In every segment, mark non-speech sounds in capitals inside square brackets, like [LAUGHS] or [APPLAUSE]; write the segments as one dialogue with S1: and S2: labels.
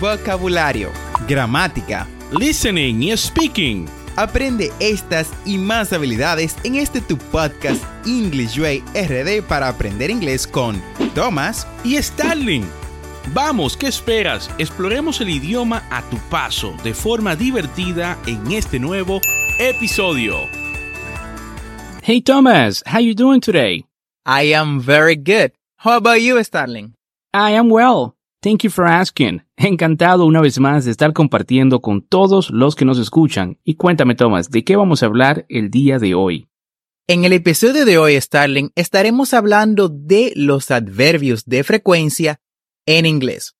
S1: vocabulario, gramática.
S2: listening y speaking.
S1: Aprende estas y más habilidades en este tu podcast English Way RD para aprender inglés con Thomas.
S2: Y Starling. Vamos, ¿qué esperas? Exploremos el idioma a tu paso de forma divertida en este nuevo episodio. Hey Thomas, how you doing today?
S1: I am very good. How about you, Starling?
S2: I am well. Thank you for asking. [LAUGHS] Encantado una vez más de estar compartiendo con todos los que nos escuchan. Y cuéntame, Thomas, ¿de qué vamos a hablar el día de hoy?
S1: En el episodio de hoy, Starling, estaremos hablando de los adverbios de frecuencia en inglés.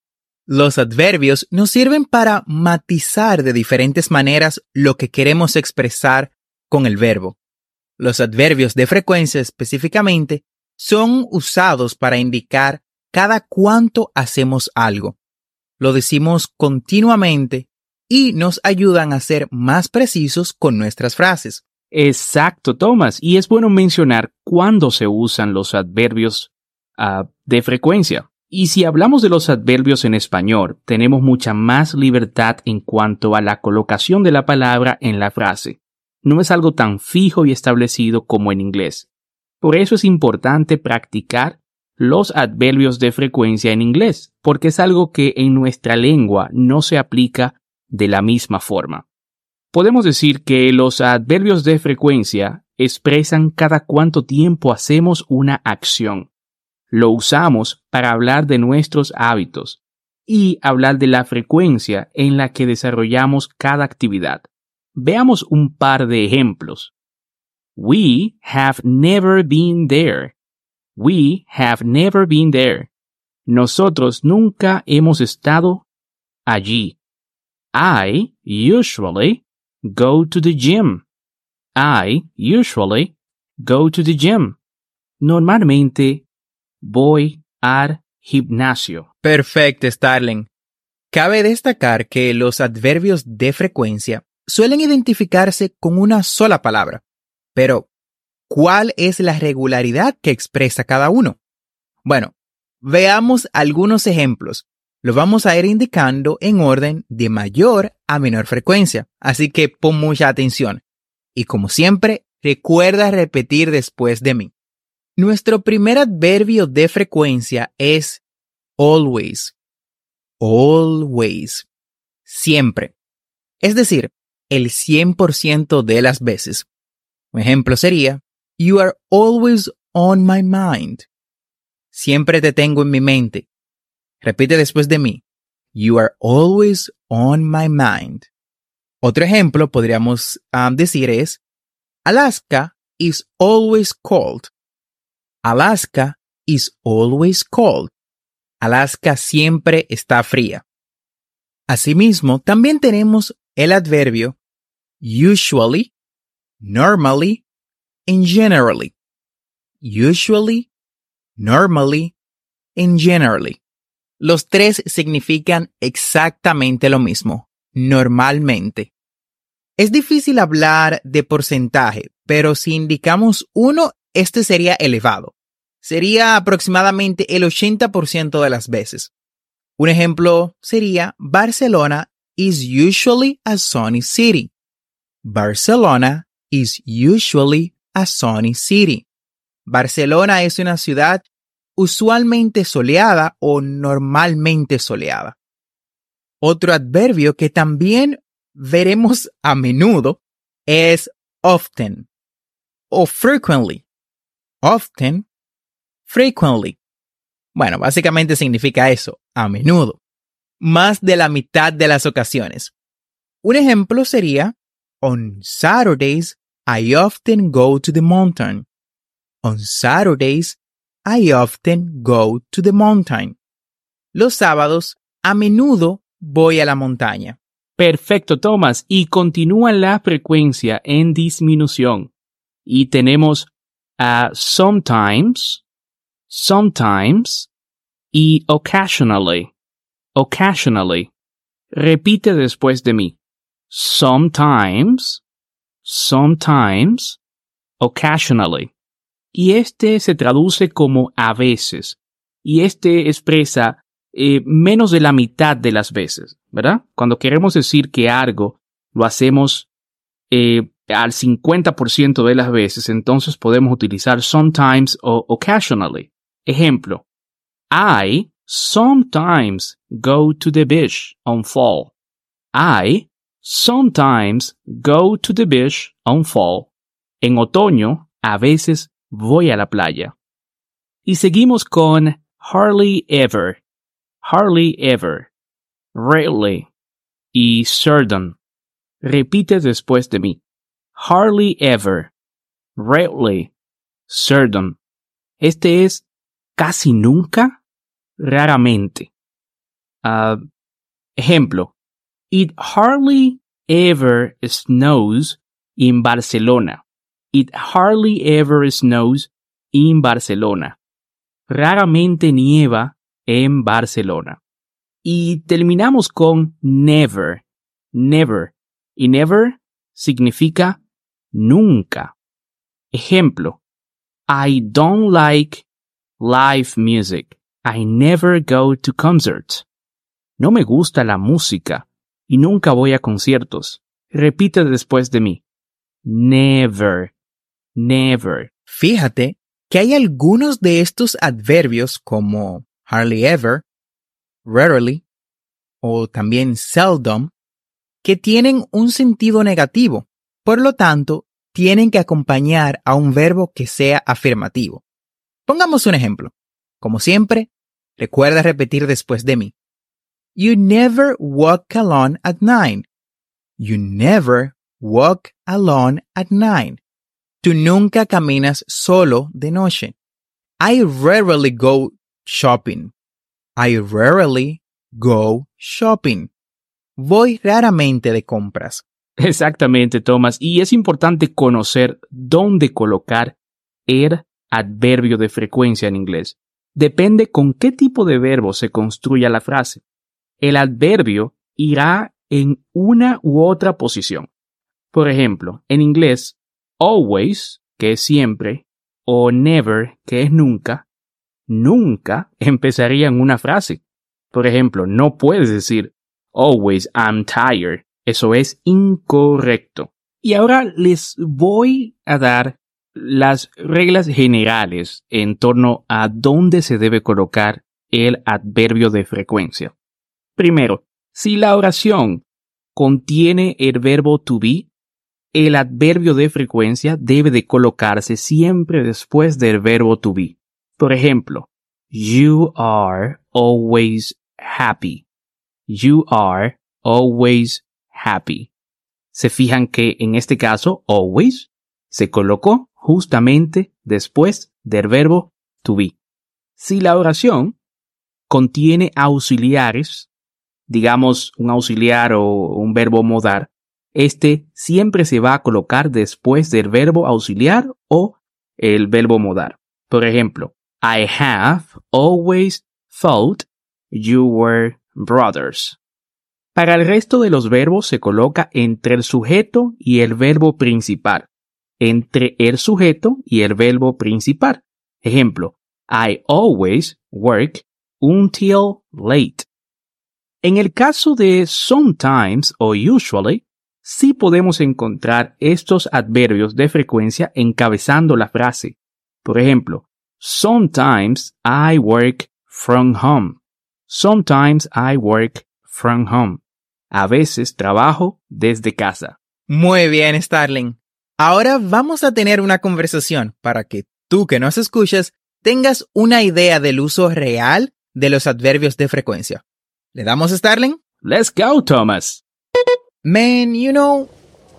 S1: Los adverbios nos sirven para matizar de diferentes maneras lo que queremos expresar con el verbo. Los adverbios de frecuencia específicamente son usados para indicar cada cuánto hacemos algo. Lo decimos continuamente y nos ayudan a ser más precisos con nuestras frases.
S2: Exacto, Thomas. Y es bueno mencionar cuándo se usan los adverbios ah, de frecuencia. Y si hablamos de los adverbios en español, tenemos mucha más libertad en cuanto a la colocación de la palabra en la frase. No es algo tan fijo y establecido como en inglés. Por eso es importante practicar los adverbios de frecuencia en inglés, porque es algo que en nuestra lengua no se aplica de la misma forma. Podemos decir que los adverbios de frecuencia expresan cada cuánto tiempo hacemos una acción. Lo usamos para hablar de nuestros hábitos y hablar de la frecuencia en la que desarrollamos cada actividad. Veamos un par de ejemplos. We have never been there. We have never been there. Nosotros nunca hemos estado allí. I usually go to the gym. I usually go to the gym. Normalmente voy al gimnasio.
S1: Perfecto, Starling. Cabe destacar que los adverbios de frecuencia suelen identificarse con una sola palabra, pero ¿Cuál es la regularidad que expresa cada uno? Bueno, veamos algunos ejemplos. Los vamos a ir indicando en orden de mayor a menor frecuencia, así que pon mucha atención. Y como siempre, recuerda repetir después de mí. Nuestro primer adverbio de frecuencia es always. Always. Siempre. Es decir, el 100% de las veces. Un ejemplo sería, You are always on my mind. Siempre te tengo en mi mente. Repite después de mí. You are always on my mind. Otro ejemplo podríamos um, decir es Alaska is always cold. Alaska is always cold. Alaska siempre está fría. Asimismo, también tenemos el adverbio usually, normally and generally. Usually, normally, and generally. Los tres significan exactamente lo mismo, normalmente. Es difícil hablar de porcentaje, pero si indicamos uno, este sería elevado. Sería aproximadamente el 80% de las veces. Un ejemplo sería Barcelona is usually a sunny city. Barcelona is usually a sunny city. Barcelona es una ciudad usualmente soleada o normalmente soleada. Otro adverbio que también veremos a menudo es often o frequently. Often, frequently. Bueno, básicamente significa eso, a menudo. Más de la mitad de las ocasiones. Un ejemplo sería, on Saturdays I often go to the mountain. On Saturdays, I often go to the mountain. Los sábados, a menudo voy a la montaña.
S2: Perfecto, Thomas. Y continúa la frecuencia en disminución. Y tenemos a sometimes, sometimes y occasionally. Occasionally. Repite después de mí. Sometimes, sometimes, occasionally. Y este se traduce como a veces. Y este expresa eh, menos de la mitad de las veces, ¿verdad? Cuando queremos decir que algo lo hacemos eh, al 50% de las veces, entonces podemos utilizar sometimes o occasionally. Ejemplo, I sometimes go to the beach on fall. I sometimes go to the beach on fall. En otoño, a veces voy a la playa. Y seguimos con hardly ever, hardly ever, rarely y certain. Repite después de mí. Hardly ever, rarely, certain. Este es casi nunca, raramente. Uh, ejemplo. It hardly ever snows in Barcelona. It hardly ever snows in Barcelona. Raramente nieva en Barcelona. Y terminamos con never. Never. Y never significa nunca. Ejemplo. I don't like live music. I never go to concerts. No me gusta la música y nunca voy a conciertos. Repite después de mí. Never. Never.
S1: Fíjate que hay algunos de estos adverbios como hardly ever, rarely o también seldom que tienen un sentido negativo. Por lo tanto, tienen que acompañar a un verbo que sea afirmativo. Pongamos un ejemplo. Como siempre, recuerda repetir después de mí. You never walk alone at night. You never walk alone at night. Tú nunca caminas solo de noche. I rarely go shopping. I rarely go shopping. Voy raramente de compras.
S2: Exactamente, Thomas. Y es importante conocer dónde colocar el adverbio de frecuencia en inglés. Depende con qué tipo de verbo se construya la frase. El adverbio irá en una u otra posición. Por ejemplo, en inglés, always, que es siempre, o never, que es nunca, nunca empezaría en una frase. Por ejemplo, no puedes decir always I'm tired. Eso es incorrecto. Y ahora les voy a dar las reglas generales en torno a dónde se debe colocar el adverbio de frecuencia. Primero, si la oración contiene el verbo to be, el adverbio de frecuencia debe de colocarse siempre después del verbo to be. Por ejemplo, you are always happy. You are always happy. Se fijan que en este caso, always se colocó justamente después del verbo to be. Si la oración contiene auxiliares, digamos un auxiliar o un verbo modar, este siempre se va a colocar después del verbo auxiliar o el verbo modar. Por ejemplo, I have always thought you were brothers. Para el resto de los verbos se coloca entre el sujeto y el verbo principal entre el sujeto y el verbo principal. Ejemplo, I always work until late. En el caso de sometimes o usually, sí podemos encontrar estos adverbios de frecuencia encabezando la frase. Por ejemplo, sometimes I work from home. Sometimes I work from home. A veces trabajo desde casa.
S1: Muy bien, Starling. Ahora vamos a tener una conversación para que tú que nos escuchas tengas una idea del uso real de los adverbios de frecuencia. ¿Le damos, Starling?
S2: Let's go, Thomas.
S1: Man, you know,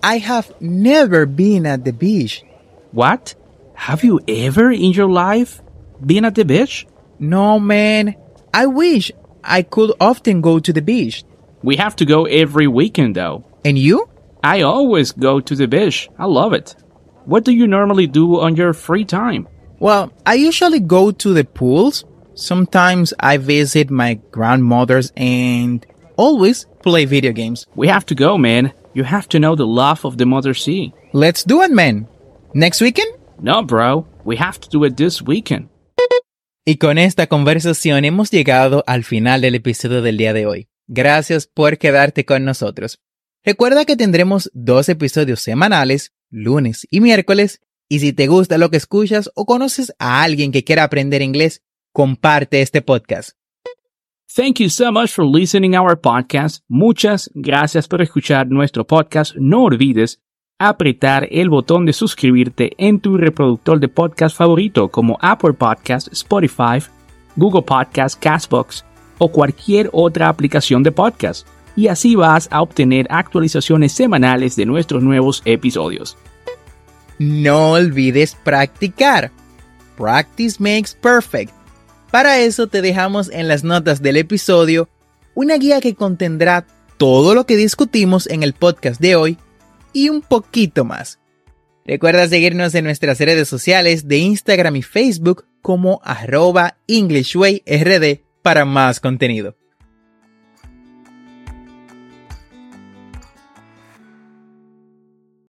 S1: I have never been at the beach.
S2: What? Have you ever in your life been at the beach?
S1: No, man. I wish I could often go to the beach.
S2: We have to go every weekend, though.
S1: And you?
S2: I always go to the beach. I love it. What do you normally do on your free time?
S1: Well, I usually go to the pools. Sometimes I visit my grandmother's and always play video games.
S2: We have to go, man. You have to know the love of the Mother Sea.
S1: Let's do it, man. Next weekend?
S2: No, bro. We have to do it this weekend.
S1: Y con esta conversación hemos llegado al final del episodio del día de hoy. Gracias por quedarte con nosotros. Recuerda que tendremos dos episodios semanales, lunes y miércoles, y si te gusta lo que escuchas o conoces a alguien que quiera aprender inglés, comparte este podcast.
S2: Thank you so much for listening our podcast. Muchas gracias por escuchar nuestro podcast. No olvides apretar el botón de suscribirte en tu reproductor de podcast favorito como Apple Podcast, Spotify, Google Podcast, Castbox o cualquier otra aplicación de podcast. Y así vas a obtener actualizaciones semanales de nuestros nuevos episodios.
S1: No olvides practicar. Practice makes perfect. Para eso te dejamos en las notas del episodio una guía que contendrá todo lo que discutimos en el podcast de hoy y un poquito más. Recuerda seguirnos en nuestras redes sociales de Instagram y Facebook como arroba EnglishWayRD para más contenido.